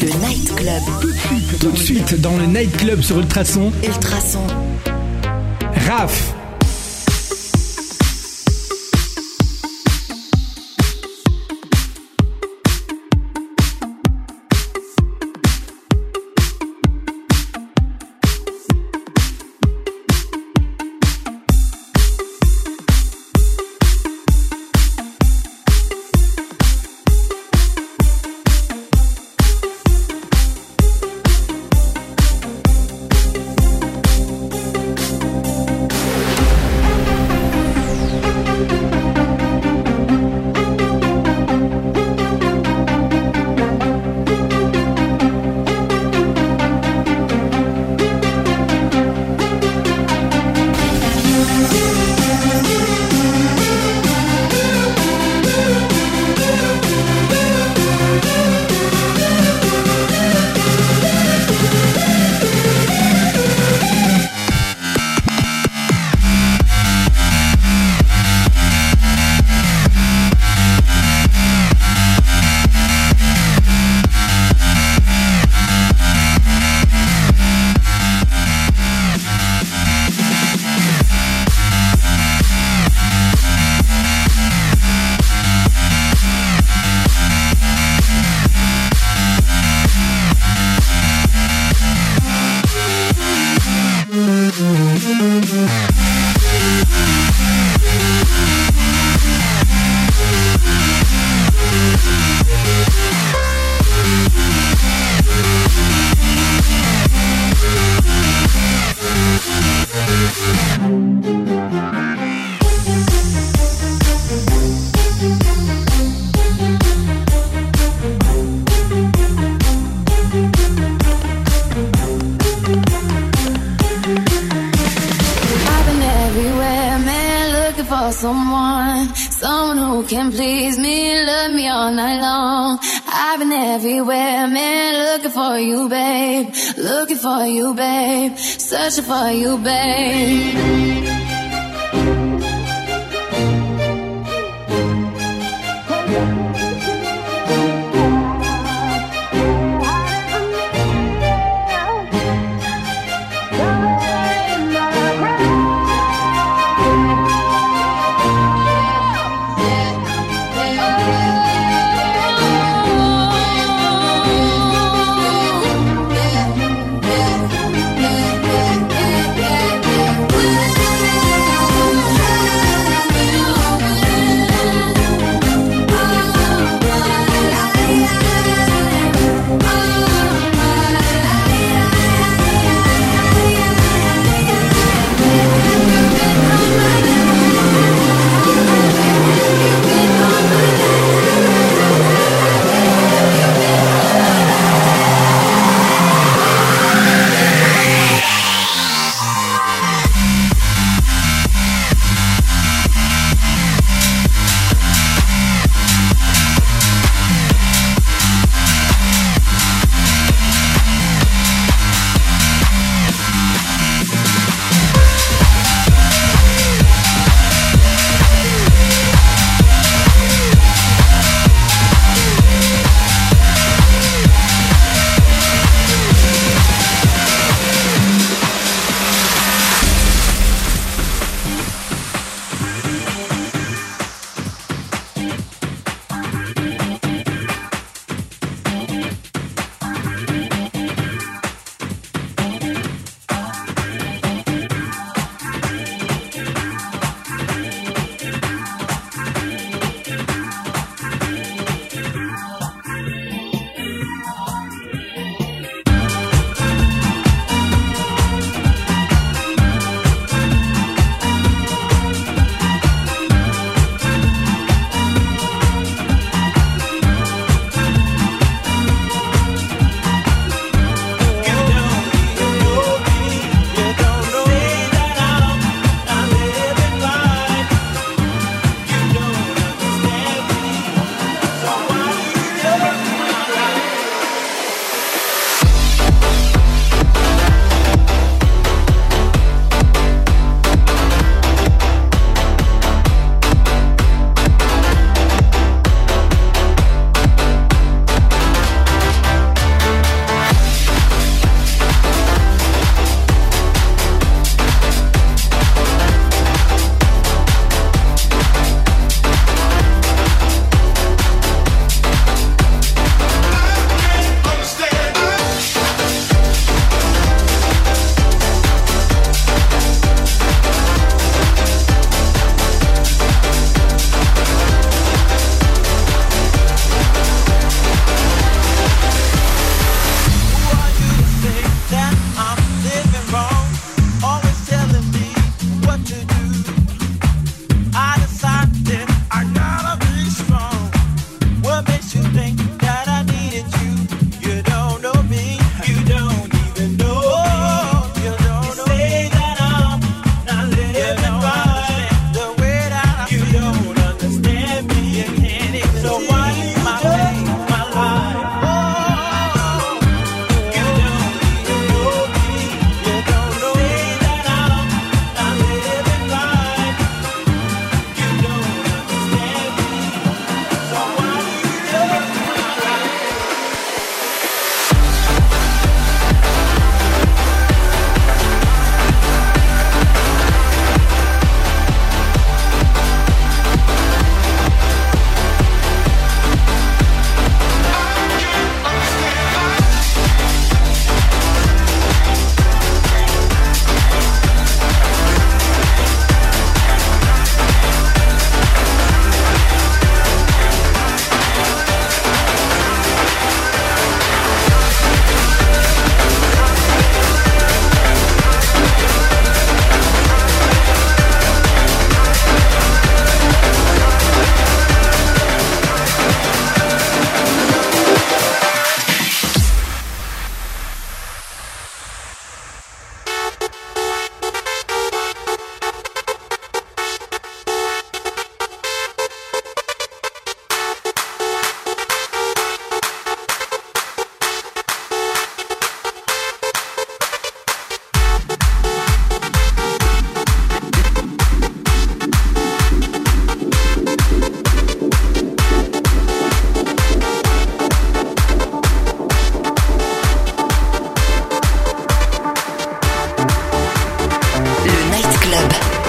Le Night Club. Tout de suite dans le Night Club sur Ultrason. Ultrason. Raph. Searching for you, babe.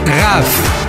Rave.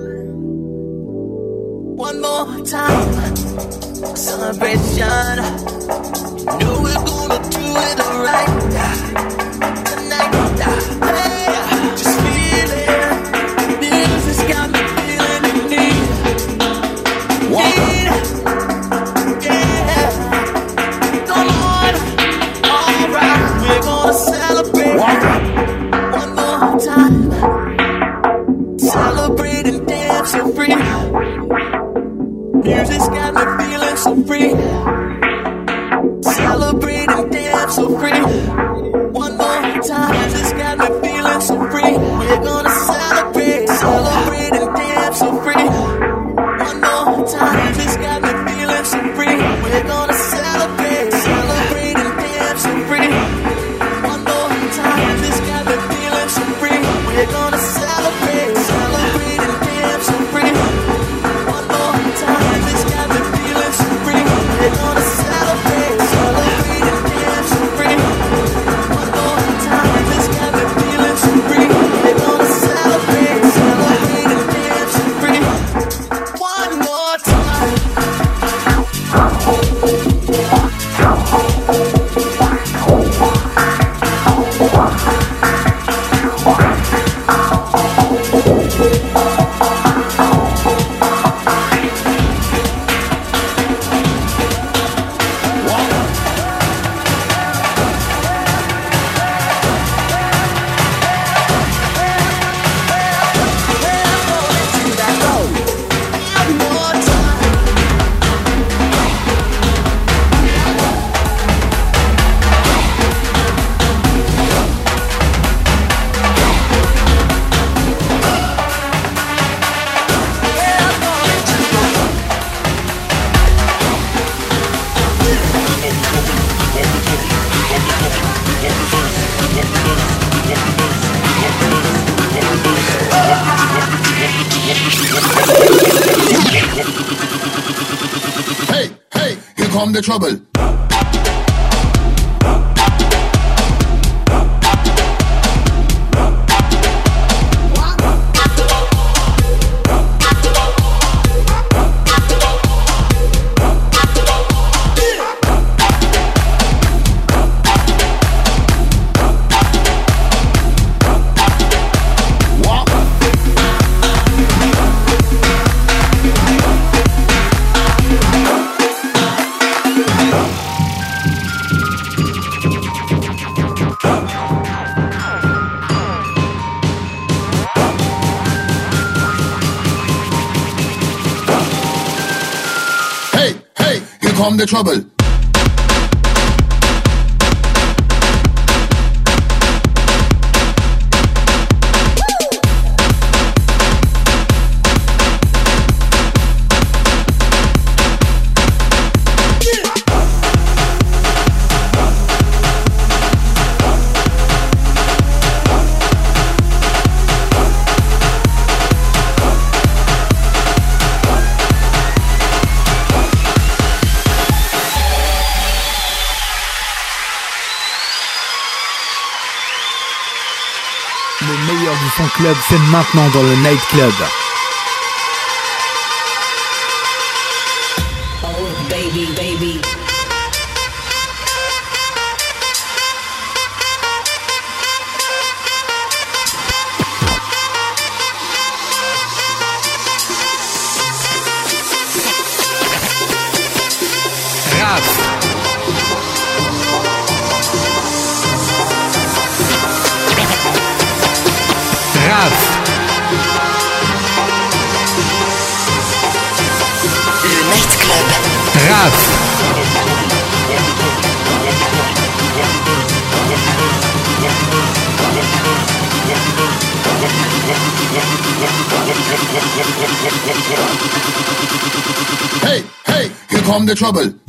One more time, celebration. You know we're gonna do it right. music's got me feeling so free. Celebrate and dance so free. trouble. from the trouble. son club, c'est maintenant dans le Night Club. The trouble.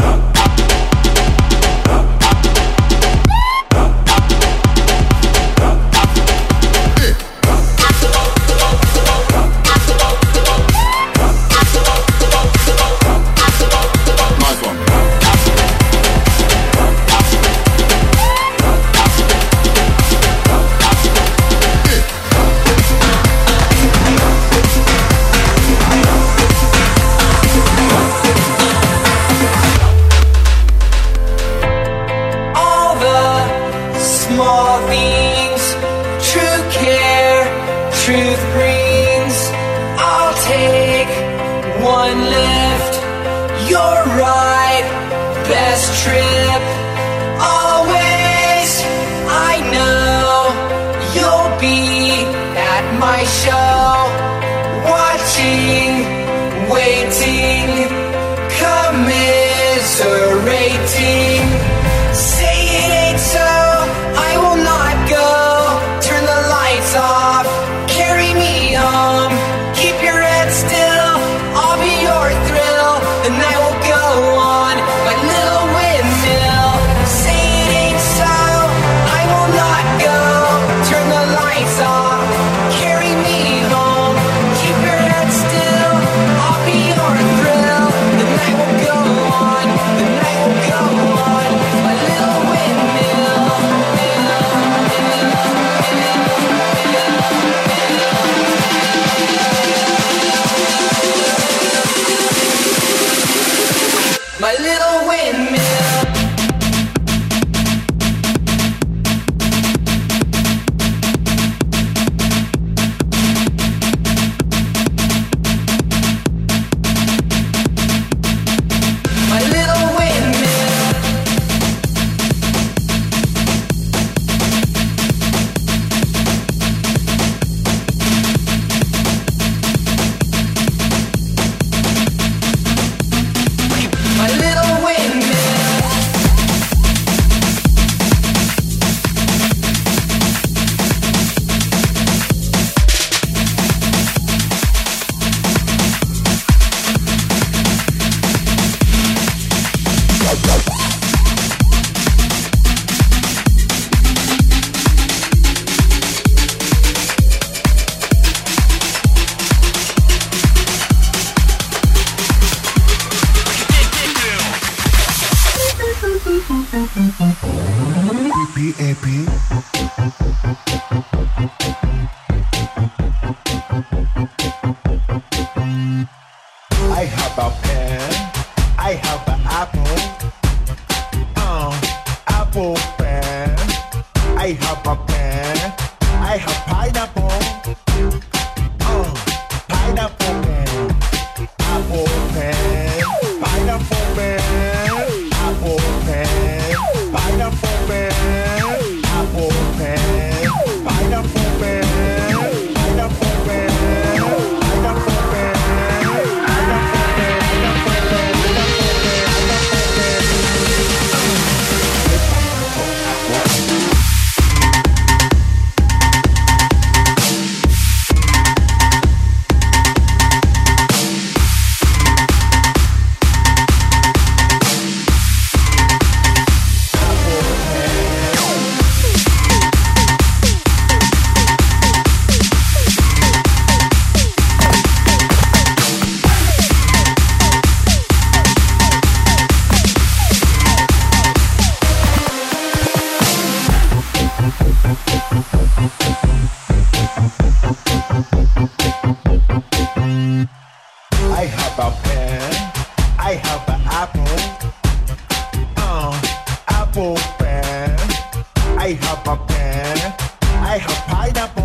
I have a pen. I have pineapple.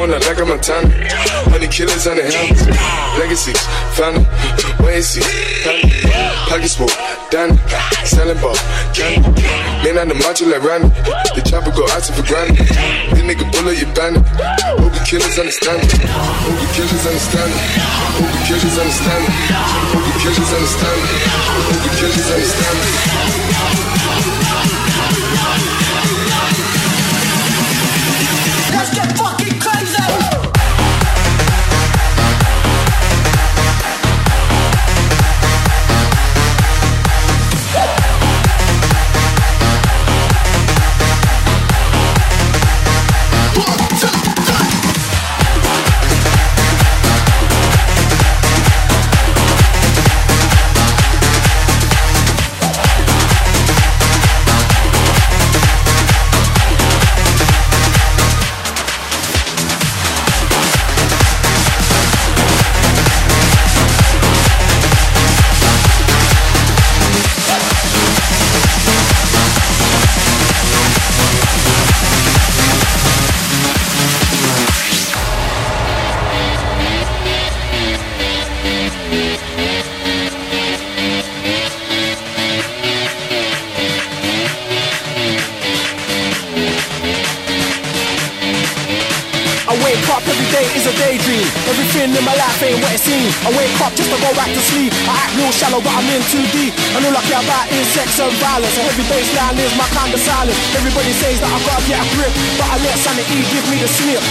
Going out like a Montana. Honey killers on the helmets. Legacies, family. Family. Pockets full, Danny. Selling ball, candy. Man on the macho like Randy. The chopper go out for granted. This nigga bullet, you bandit. Hope killers understand it. Hope killers understand it. Hope killers understand it. Hope killers understand it. Hope killers understand it. Baseline is my kind of silence. Everybody says that I've gotta get a grip, but I let sanity give me the slip.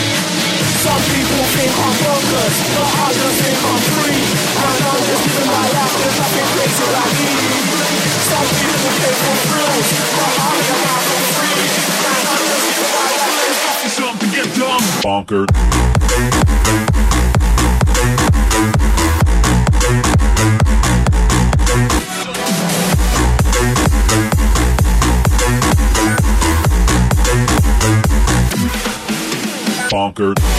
Some people think I'm focused, but others think I'm free. And I'm just living my life, there's nothing crazy like me. Some people pay for thrills, but I am out for free. And I'm just living my life, there's nothing to get dumb. Bonkered. Bonkered.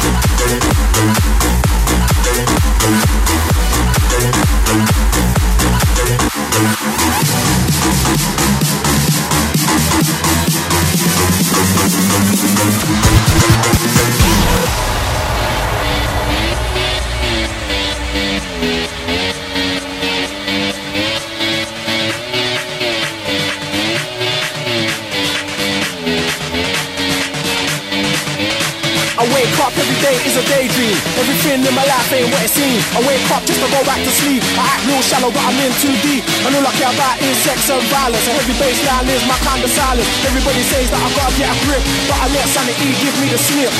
Day is a daydream. Everything in my life ain't what it seems. I wake up just to go back to sleep. I act real shallow, but I'm in too deep. And all I care about is sex and violence. A heavy baseline is my kind of silence. Everybody says that I've gotta get a grip, but I let sanity give me the slip.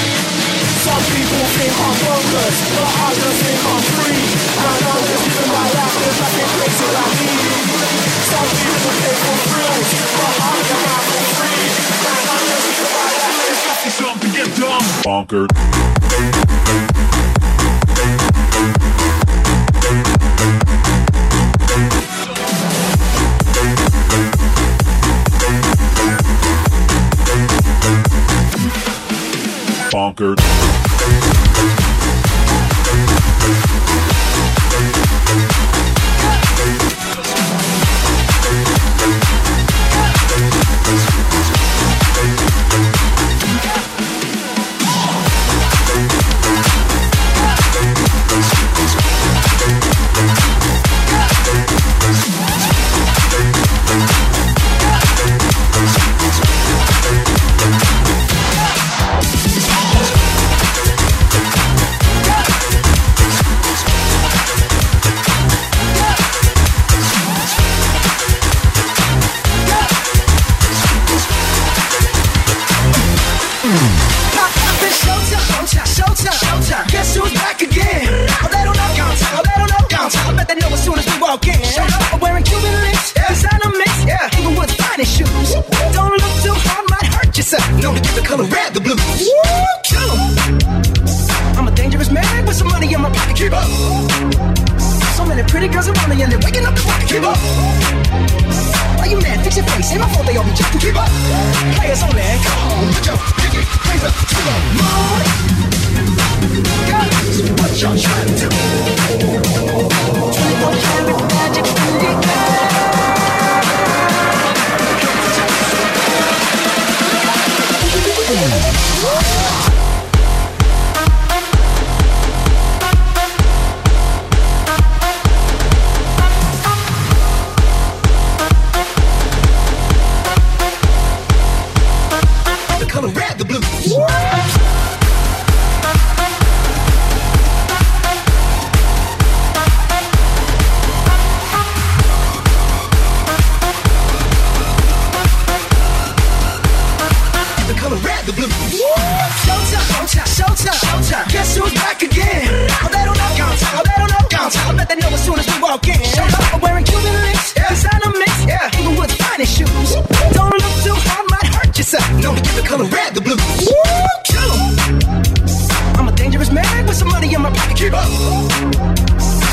Some people think I'm focused, but others think I'm free. And I'm just living my life, there's nothing crazy like me. Some people pay for thrills, but I am out for free. And I'm just living my life, there's nothing Something get dumb. Bonkered. Bonkered.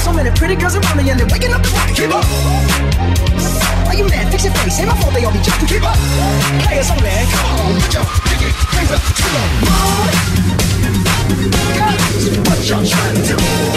So many pretty girls around me and they're waking up the rock. Keep up. Why you mad? Fix your face. Ain't my fault they all be jumping. Keep up. Players only. Come on, put your pinky rings up to the wall. Girl, what y'all trying to do?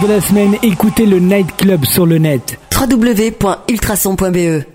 De la semaine, écoutez le Night Club sur le net. www.ultrason.be